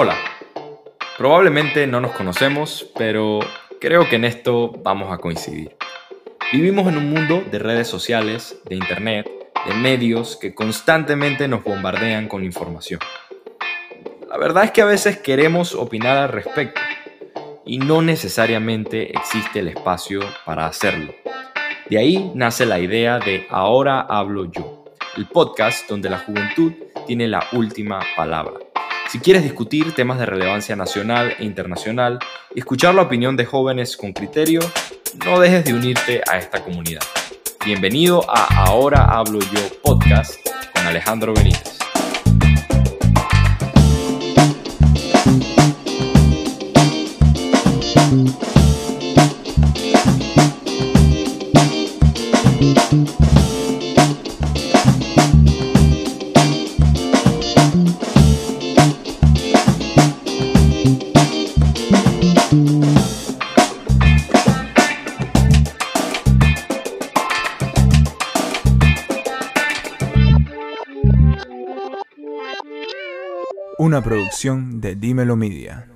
Hola, probablemente no nos conocemos, pero creo que en esto vamos a coincidir. Vivimos en un mundo de redes sociales, de internet, de medios que constantemente nos bombardean con información. La verdad es que a veces queremos opinar al respecto y no necesariamente existe el espacio para hacerlo. De ahí nace la idea de Ahora hablo yo, el podcast donde la juventud tiene la última palabra. Si quieres discutir temas de relevancia nacional e internacional y escuchar la opinión de jóvenes con criterio, no dejes de unirte a esta comunidad. Bienvenido a Ahora Hablo Yo Podcast con Alejandro Benítez. Una producción de Dímelo Media.